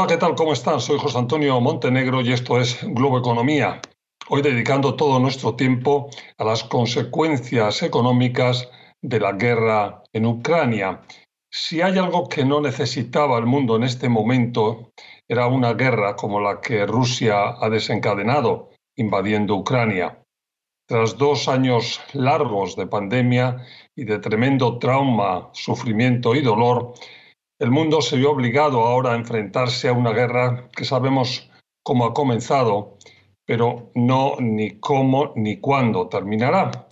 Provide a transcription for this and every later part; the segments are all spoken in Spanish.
Hola, ¿qué tal? ¿Cómo están? Soy José Antonio Montenegro y esto es Globo Economía. Hoy dedicando todo nuestro tiempo a las consecuencias económicas de la guerra en Ucrania. Si hay algo que no necesitaba el mundo en este momento, era una guerra como la que Rusia ha desencadenado invadiendo Ucrania. Tras dos años largos de pandemia y de tremendo trauma, sufrimiento y dolor, el mundo se vio obligado ahora a enfrentarse a una guerra que sabemos cómo ha comenzado, pero no ni cómo ni cuándo terminará.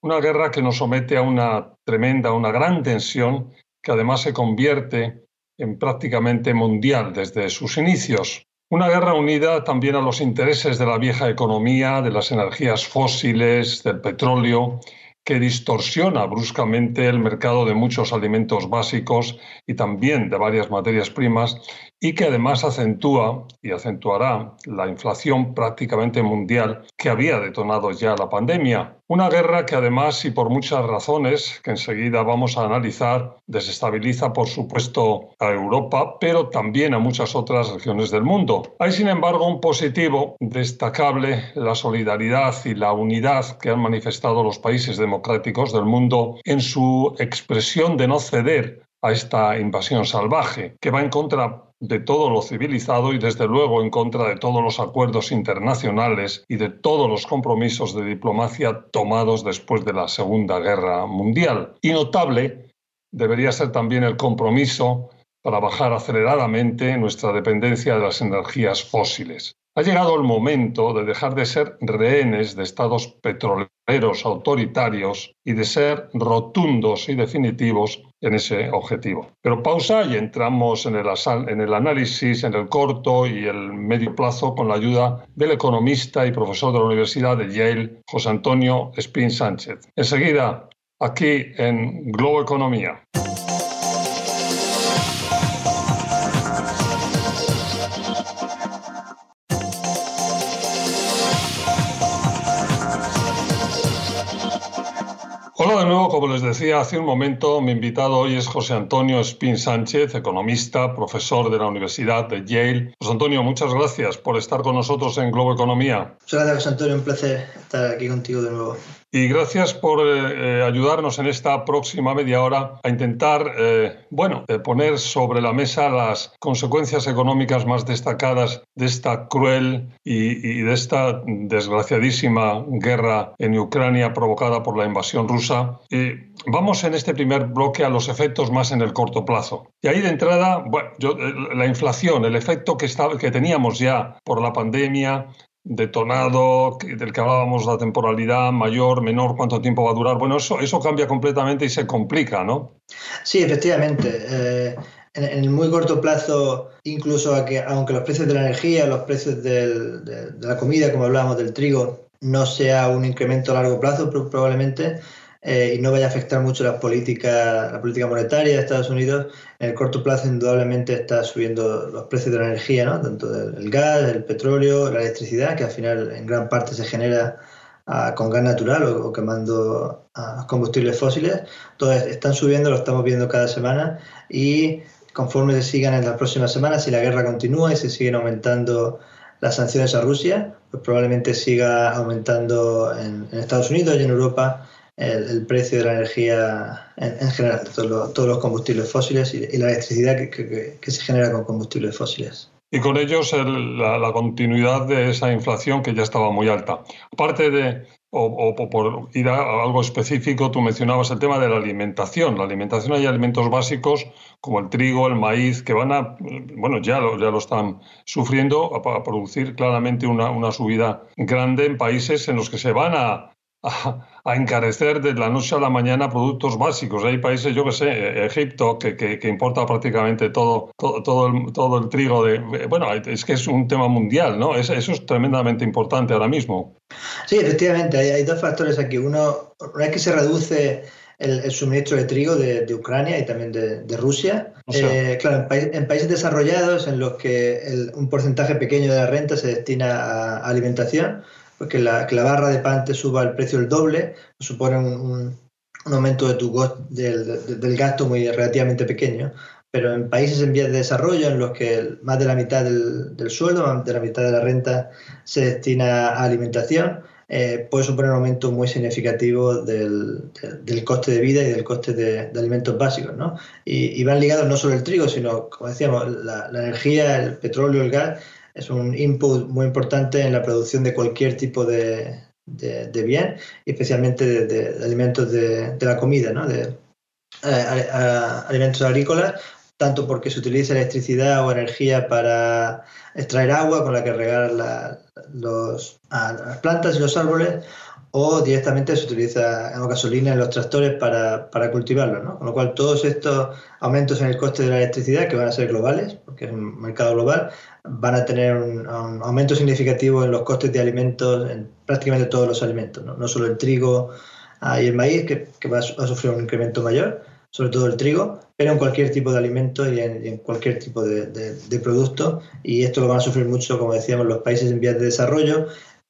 Una guerra que nos somete a una tremenda, una gran tensión que además se convierte en prácticamente mundial desde sus inicios. Una guerra unida también a los intereses de la vieja economía, de las energías fósiles, del petróleo que distorsiona bruscamente el mercado de muchos alimentos básicos y también de varias materias primas y que además acentúa y acentuará la inflación prácticamente mundial que había detonado ya la pandemia. Una guerra que además y por muchas razones que enseguida vamos a analizar desestabiliza por supuesto a Europa, pero también a muchas otras regiones del mundo. Hay sin embargo un positivo destacable, la solidaridad y la unidad que han manifestado los países democráticos del mundo en su expresión de no ceder a esta invasión salvaje, que va en contra de todo lo civilizado y desde luego en contra de todos los acuerdos internacionales y de todos los compromisos de diplomacia tomados después de la Segunda Guerra Mundial. Y notable debería ser también el compromiso para bajar aceleradamente nuestra dependencia de las energías fósiles. Ha llegado el momento de dejar de ser rehenes de estados petroleros autoritarios y de ser rotundos y definitivos en ese objetivo. Pero pausa y entramos en el, en el análisis en el corto y el medio plazo con la ayuda del economista y profesor de la Universidad de Yale, José Antonio Spin Sánchez. Enseguida, aquí en Globo Economía. Como les decía hace un momento, mi invitado hoy es José Antonio Spin Sánchez, economista, profesor de la Universidad de Yale. José Antonio, muchas gracias por estar con nosotros en Globo Economía. Muchas gracias, José Antonio, un placer estar aquí contigo de nuevo. Y gracias por eh, eh, ayudarnos en esta próxima media hora a intentar, eh, bueno, poner sobre la mesa las consecuencias económicas más destacadas de esta cruel y, de esta desgraciadísima guerra en Ucrania provocada por la invasión rusa. Vamos en este primer bloque a los efectos más en el corto plazo. Y ahí de entrada, bueno, la inflación, el efecto que, que teníamos ya por la pandemia, detonado, del que hablábamos, la temporalidad mayor, menor, cuánto tiempo va a durar. Bueno, eso, eso cambia completamente y se complica, ¿no? Sí, efectivamente. Eh, en, el muy corto plazo, incluso aunque los precios de la energía, los precios de, la comida, como hablábamos del trigo, no sea un incremento a largo plazo, probablemente, eh, y no vaya a afectar mucho la política, la política monetaria de Estados Unidos, en el corto plazo indudablemente está subiendo los precios de la energía, ¿no? tanto del gas, el petróleo, la electricidad, que al final en gran parte se genera ah, con gas natural o, quemando ah, combustibles fósiles. Todos están subiendo, lo estamos viendo cada semana y conforme se sigan en las próximas semanas, si la guerra continúa y se siguen aumentando las sanciones a Rusia, pues probablemente siga aumentando en Estados Unidos y en Europa el, precio de la energía en, general, todos los combustibles fósiles y, la electricidad que, se genera con combustibles fósiles. Y con ellos la, continuidad de esa inflación que ya estaba muy alta. Aparte de, o, por ir a algo específico, tú mencionabas el tema de la alimentación. La alimentación hay alimentos básicos como el trigo, el maíz, que van a, bueno, ya lo, ya lo están sufriendo, a, producir claramente una, una subida grande en países en los que se van a, a, encarecer de la noche a la mañana productos básicos. Hay países, yo que sé, e, Egipto, que, que, importa prácticamente todo, todo, todo, el, todo el trigo de... Bueno, es que es un tema mundial, ¿no? eso es tremendamente importante ahora mismo. Sí, efectivamente, hay, hay dos factores aquí. Uno, vez que se reduce el, suministro de trigo de, de, Ucrania y también de, de Rusia. Eh, claro, en, en, países desarrollados en los que un porcentaje pequeño de la renta se destina a alimentación, que la, que la barra de pan te suba el precio el doble, supone un, un, aumento de tu del, del, gasto muy relativamente pequeño. pero en países en vías de desarrollo, en los que más de la mitad del, del sueldo, más de la mitad de la renta se destina a alimentación, eh, puede suponer un aumento muy significativo del, del, coste de vida y del coste de, de alimentos básicos. ¿no? Y, y, van ligados no solo el trigo, sino, como decíamos, la, la, energía, el petróleo, el gas, es un input muy importante en la producción de cualquier tipo de, de bien, especialmente de, alimentos de, la comida, ¿no? de eh, alimentos agrícolas, tanto porque se utiliza electricidad o energía para extraer agua con la que regar la, las plantas y los árboles, o directamente se utiliza gasolina en los tractores para, para cultivarlos. ¿no? Con lo cual, todos estos aumentos en el coste de la electricidad, que van a ser globales, porque es un mercado global, van a tener un, aumento significativo en los costes de alimentos, en prácticamente todos los alimentos, no, solo el trigo ah, y el maíz, que, que va, a, sufrir un incremento mayor, sobre todo el trigo, pero en cualquier tipo de alimento y en, en cualquier tipo de, de, de, producto. Y esto lo van a sufrir mucho, como decíamos, los países en vías de desarrollo,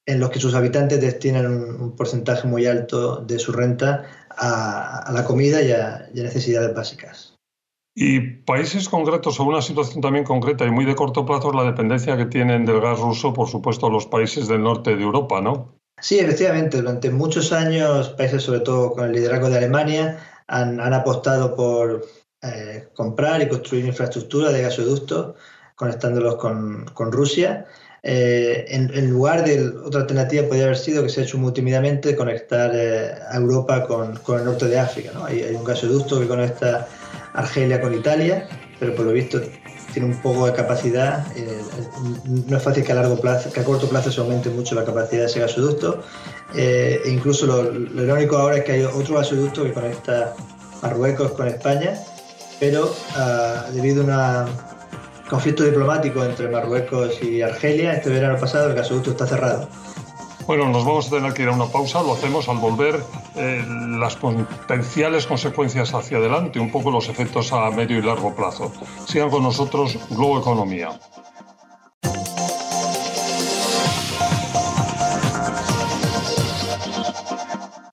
en los que sus habitantes destinan un, un porcentaje muy alto de su renta a, a la comida y a, y a, necesidades básicas. Y países concretos o una situación también concreta y muy de corto plazo es la dependencia que tienen del gas ruso, por supuesto, los países del norte de Europa, ¿no? Sí, efectivamente. Durante muchos años, países sobre todo con el liderazgo de Alemania, han, han apostado por eh, comprar y construir infraestructura de gasoductos conectándolos con, con Rusia. Eh, en, en, lugar de otra alternativa podría haber sido que se ha hecho muy tímidamente conectar eh, a Europa con, con, el norte de África. ¿no? Hay, hay, un gasoducto que conecta Argelia con Italia, pero por lo visto tiene un poco de capacidad. Eh, no es fácil que a largo plazo, que a corto plazo se aumente mucho la capacidad de ese gasoducto. Eh, e incluso lo, lo, irónico ahora es que hay otro gasoducto que conecta Marruecos con España, pero uh, debido a un conflicto diplomático entre Marruecos y Argelia, este verano pasado el gasoducto está cerrado. Bueno, nos vamos a tener que ir a una pausa, lo hacemos al volver eh, las potenciales consecuencias hacia adelante, un poco los efectos a medio y largo plazo. Sigan con nosotros Globo Economía.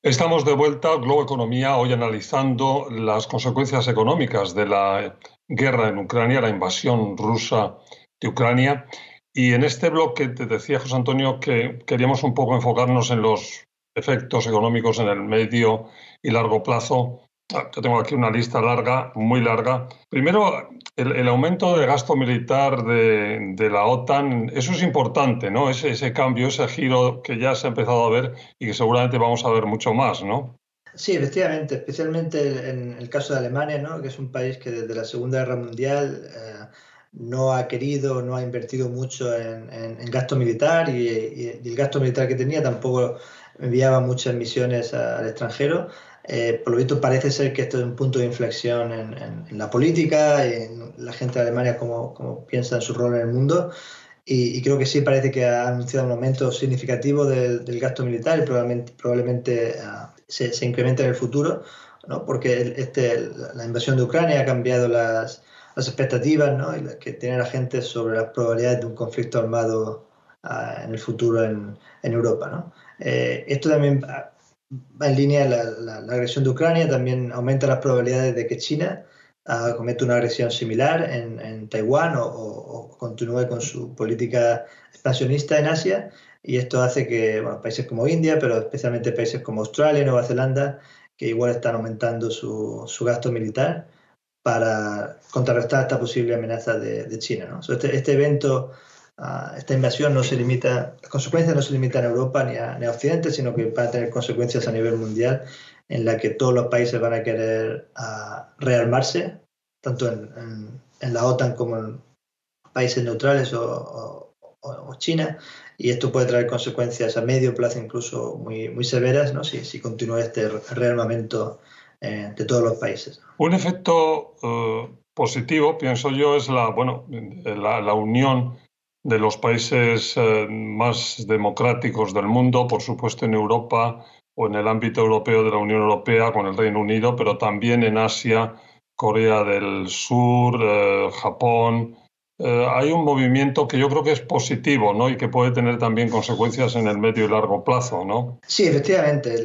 Estamos de vuelta, Globo Economía, hoy analizando las consecuencias económicas de la guerra en Ucrania, la invasión rusa de Ucrania. Y en este bloque te decía José Antonio que queríamos un poco enfocarnos en los efectos económicos en el medio y largo plazo. Ah, yo tengo aquí una lista larga, muy larga. Primero, el, aumento de gasto militar de, de, la OTAN, eso es importante, ¿no? Ese, ese cambio, ese giro que ya se ha empezado a ver y que seguramente vamos a ver mucho más, ¿no? Sí, efectivamente, especialmente en el caso de Alemania, ¿no? que es un país que desde la Segunda Guerra Mundial eh, no ha querido, no ha invertido mucho en, en, en gasto militar y, y, y, el gasto militar que tenía tampoco enviaba muchas misiones al extranjero. Eh, por lo visto parece ser que esto es un punto de inflexión en, en, la política, en la gente de Alemania cómo, cómo, piensa en su rol en el mundo. Y, y, creo que sí parece que ha anunciado un aumento significativo del, del gasto militar y probablemente, probablemente uh, se, incremente en el futuro, ¿no? porque este, la invasión de Ucrania ha cambiado las, las expectativas ¿no? que tiene la gente sobre las probabilidades de un conflicto armado uh, en el futuro en, en Europa. ¿no? Eh, esto también va en línea la, la, agresión de Ucrania, también aumenta las probabilidades de que China uh, cometa una agresión similar en, en Taiwán o, continúe con su política expansionista en Asia. Y esto hace que bueno, países como India, pero especialmente países como Australia y Nueva Zelanda, que igual están aumentando su, su gasto militar para contrarrestar esta posible amenaza de, China. ¿no? So este, este, evento, uh, esta invasión no se limita, las consecuencias no se limitan a Europa ni a, Occidente, sino que van a tener consecuencias a nivel mundial en la que todos los países van a querer uh, rearmarse, tanto en, en, la OTAN como en países neutrales o, o, China, y esto puede traer consecuencias a medio plazo incluso muy, muy severas ¿no? si, si continúa este rearmamento eh, de todos los países. Un efecto uh, positivo, pienso yo, es la, bueno, la, la unión de los países uh, más democráticos del mundo, por supuesto en Europa o en el ámbito europeo de la Unión Europea con el Reino Unido, pero también en Asia, Corea del Sur, Japón, eh, hay un movimiento que yo creo que es positivo ¿no? y que puede tener también consecuencias en el medio y largo plazo. ¿no? Sí, efectivamente.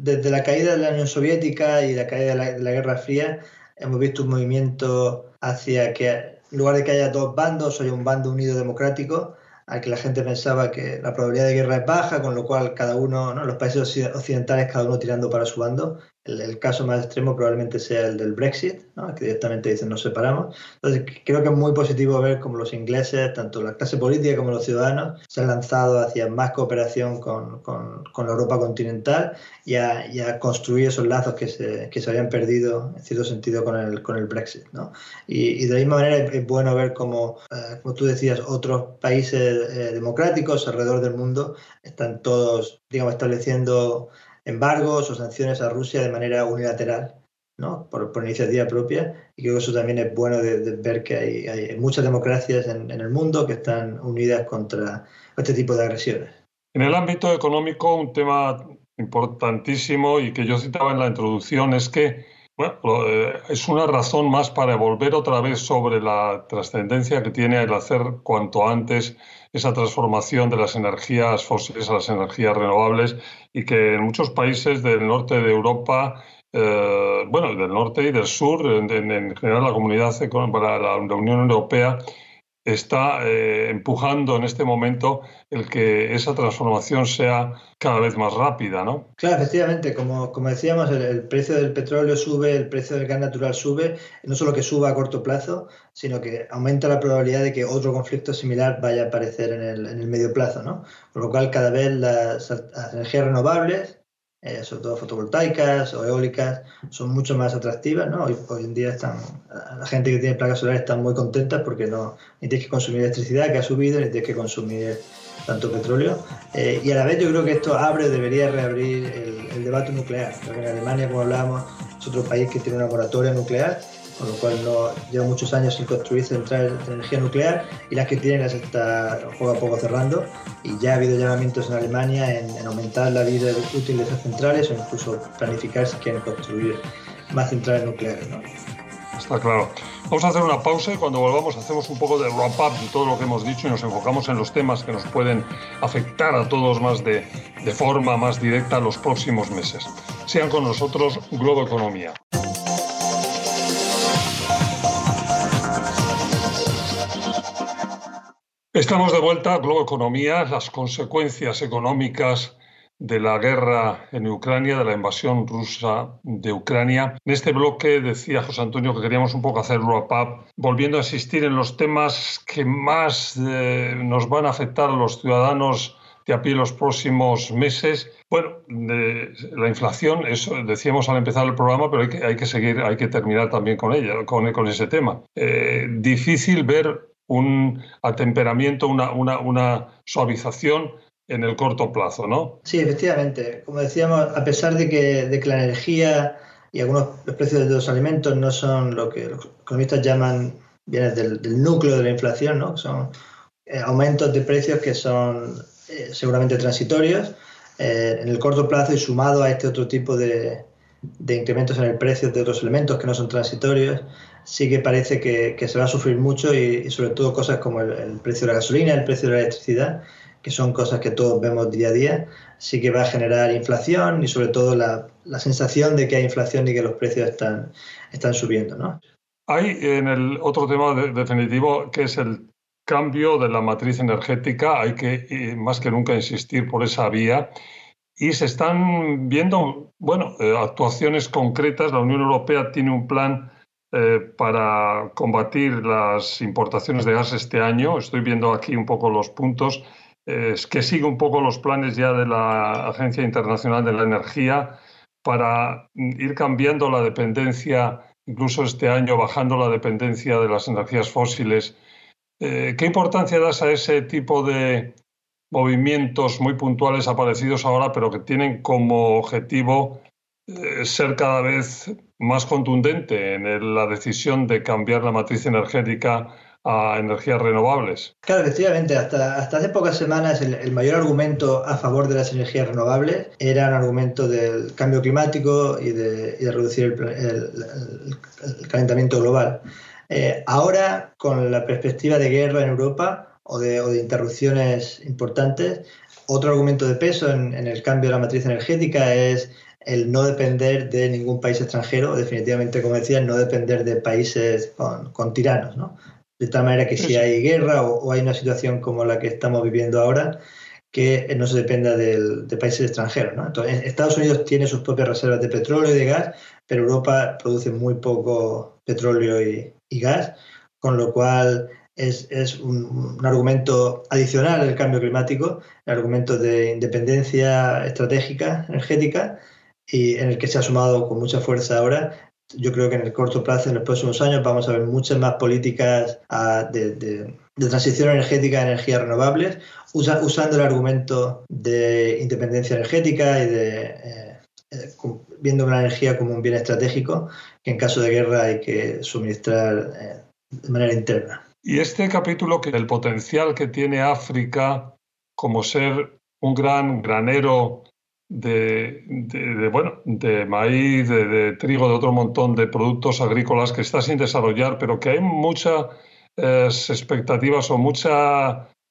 Desde la caída de la Unión Soviética y la caída de la, de la Guerra Fría, hemos visto un movimiento hacia que en lugar de que haya dos bandos, haya un bando unido democrático, al que la gente pensaba que la probabilidad de guerra es baja, con lo cual cada uno, ¿no? los países occidentales, cada uno tirando para su bando. El, caso más extremo probablemente sea el del Brexit, que directamente dicen nos separamos. Entonces, creo que es muy positivo ver cómo los ingleses, tanto la clase política como los ciudadanos, se han lanzado hacia más cooperación con, con, la Europa continental y a, construir esos lazos que se, que se habían perdido, en cierto sentido, con el, con el Brexit. ¿no? Y, de la misma manera es, bueno ver cómo, eh, como tú decías, otros países eh, democráticos alrededor del mundo están todos, digamos, estableciendo embargos o sanciones a Rusia de manera unilateral, ¿no? por, iniciativa propia. Y creo que eso también es bueno de, ver que hay, muchas democracias en, el mundo que están unidas contra este tipo de agresiones. En el ámbito económico, un tema importantísimo y que yo citaba en la introducción es que bueno, eh, es una razón más para volver otra vez sobre la trascendencia que tiene el hacer cuanto antes esa transformación de las energías fósiles a las energías renovables y que en muchos países del norte de Europa, eh, bueno, del norte y del sur, en, general la comunidad, para la Unión Europea, está eh, empujando en este momento el que esa transformación sea cada vez más rápida, ¿no? Claro, efectivamente, como, como decíamos, el, precio del petróleo sube, el precio del gas natural sube, no solo que suba a corto plazo, sino que aumenta la probabilidad de que otro conflicto similar vaya a aparecer en el, en el medio plazo, ¿no? Por lo cual cada vez las energías renovables eh, sobre todo fotovoltaicas o eólicas, son mucho más atractivas. ¿no? Hoy, hoy, en día están, la gente que tiene placas solares está muy contenta porque no, ni tienes que consumir electricidad que ha subido, ni tienes que consumir tanto petróleo. Eh, y a la vez yo creo que esto abre debería reabrir el, el debate nuclear. Porque en Alemania, como hablábamos, es otro país que tiene una moratoria nuclear con lo cual no lleva muchos años sin construir centrales de energía nuclear y las que tienen las está poco a poco cerrando y ya ha habido llamamientos en Alemania en, aumentar la vida útil de esas centrales o incluso planificar si quieren construir más centrales nucleares. ¿no? Está claro. Vamos a hacer una pausa y cuando volvamos hacemos un poco de wrap-up de todo lo que hemos dicho y nos enfocamos en los temas que nos pueden afectar a todos más de, de forma más directa los próximos meses. Sean con nosotros Globo Economía. Estamos de vuelta a Globo Economía, las consecuencias económicas de la guerra en Ucrania, de la invasión rusa de Ucrania. En este bloque decía José Antonio que queríamos un poco hacer wrap-up, volviendo a insistir en los temas que más eh, nos van a afectar a los ciudadanos de a pie los próximos meses. Bueno, de, la inflación, eso decíamos al empezar el programa, pero hay que, hay que seguir, hay que terminar también con ella, con, con ese tema. Eh, difícil ver un atemperamiento, una, una, una suavización en el corto plazo, ¿no? Sí, efectivamente. Como decíamos, a pesar de que, de que la energía y algunos precios de los alimentos no son lo que los economistas llaman, vienen del, núcleo de la inflación, ¿no? Son eh, aumentos de precios que son eh, seguramente transitorios eh, en el corto plazo y sumado a este otro tipo de, de incrementos en el precio de otros elementos que no son transitorios, sí que parece que, se va a sufrir mucho y, sobre todo cosas como el, precio de la gasolina, el precio de la electricidad, que son cosas que todos vemos día a día, sí que va a generar inflación y sobre todo la, sensación de que hay inflación y que los precios están, están subiendo. ¿no? Hay en el otro tema definitivo que es el cambio de la matriz energética, hay que eh, más que nunca insistir por esa vía y se están viendo, bueno, eh, actuaciones concretas. La Unión Europea tiene un plan eh, para combatir las importaciones de gas este año. Estoy viendo aquí un poco los puntos. es que sigue un poco los planes ya de la Agencia Internacional de la Energía para ir cambiando la dependencia, incluso este año bajando la dependencia de las energías fósiles. Eh, ¿Qué importancia das a ese tipo de movimientos muy puntuales aparecidos ahora, pero que tienen como objetivo eh, ser cada vez más contundente en la decisión de cambiar la matriz energética a energías renovables. Claro, efectivamente, hasta, hasta hace pocas semanas el, mayor argumento a favor de las energías renovables era un argumento del cambio climático y de, reducir el, calentamiento global. Eh, ahora, con la perspectiva de guerra en Europa o de, o de interrupciones importantes, otro argumento de peso en, en, el cambio de la matriz energética es el no depender de ningún país extranjero, definitivamente, como decía, no depender de países con, tiranos, ¿no? De tal manera que si hay guerra o, hay una situación como la que estamos viviendo ahora, que no se dependa de países extranjeros. ¿no? Entonces, Estados Unidos tiene sus propias reservas de petróleo y de gas, pero Europa produce muy poco petróleo y, gas, con lo cual es, un, argumento adicional al cambio climático, el argumento de independencia estratégica energética y en el que se ha sumado con mucha fuerza ahora. Yo creo que en el corto plazo, en los próximos años, vamos a ver muchas más políticas ah, de, transición energética a energías renovables, usando el argumento de independencia energética y de eh, eh, viendo la energía como un bien estratégico que en caso de guerra hay que suministrar eh, de manera interna. Y este capítulo que el potencial que tiene África como ser un gran granero de, bueno, de maíz, de, trigo, de otro montón de productos agrícolas que está sin desarrollar, pero que hay muchas eh, expectativas o muchos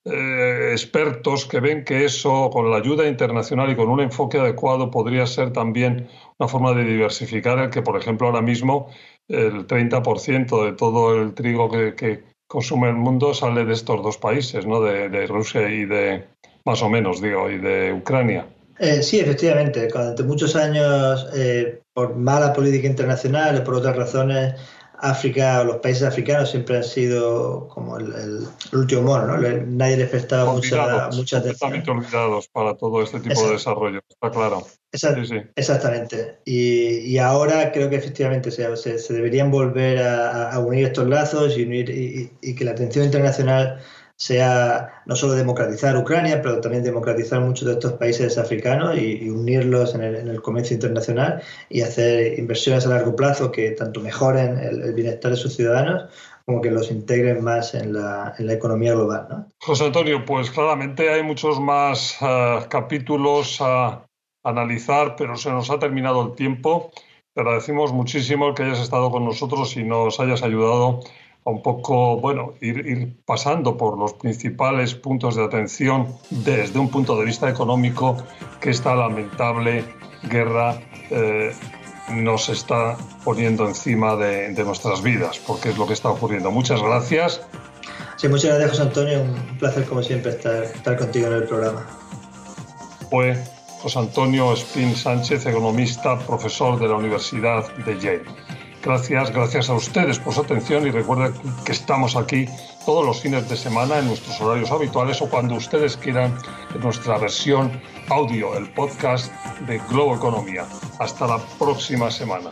eh, expertos que ven que eso, con la ayuda internacional y con un enfoque adecuado, podría ser también una forma de diversificar el que, por ejemplo, ahora mismo el 30% de todo el trigo que, consume el mundo sale de estos dos países, ¿no? de, Rusia y de, más o menos, digo, y de Ucrania. Eh, sí, efectivamente. Durante muchos años, eh, por mala política internacional por otras razones, África o los países africanos siempre han sido como el, último mono, ¿no? Nadie les prestaba mucha, mucha atención. olvidados para todo este tipo de desarrollo, está claro. Exactamente. Y, ahora creo que efectivamente se, se, deberían volver a, unir estos lazos y, unir, y que la atención internacional sea no solo democratizar Ucrania, pero también democratizar muchos de estos países africanos y, unirlos en el, comercio internacional y hacer inversiones a largo plazo que tanto mejoren el, bienestar de sus ciudadanos como que los integren más en la, economía global. José Antonio, pues claramente hay muchos más eh, capítulos a analizar, pero se nos ha terminado el tiempo. Te agradecemos muchísimo que hayas estado con nosotros y nos hayas ayudado un poco, bueno, ir, pasando por los principales puntos de atención desde un punto de vista económico que esta lamentable guerra eh, nos está poniendo encima de, nuestras vidas, porque es lo que está ocurriendo. Muchas gracias. Sí, muchas gracias, José Antonio. Un placer, como siempre, estar, estar contigo en el programa. Fue José Antonio Spin Sánchez, economista, profesor de la Universidad de Yale. Gracias, gracias a ustedes por su atención y recuerden que estamos aquí todos los fines de semana en nuestros horarios habituales o cuando ustedes quieran en nuestra versión audio, el podcast de Globo Economía. Hasta la próxima semana.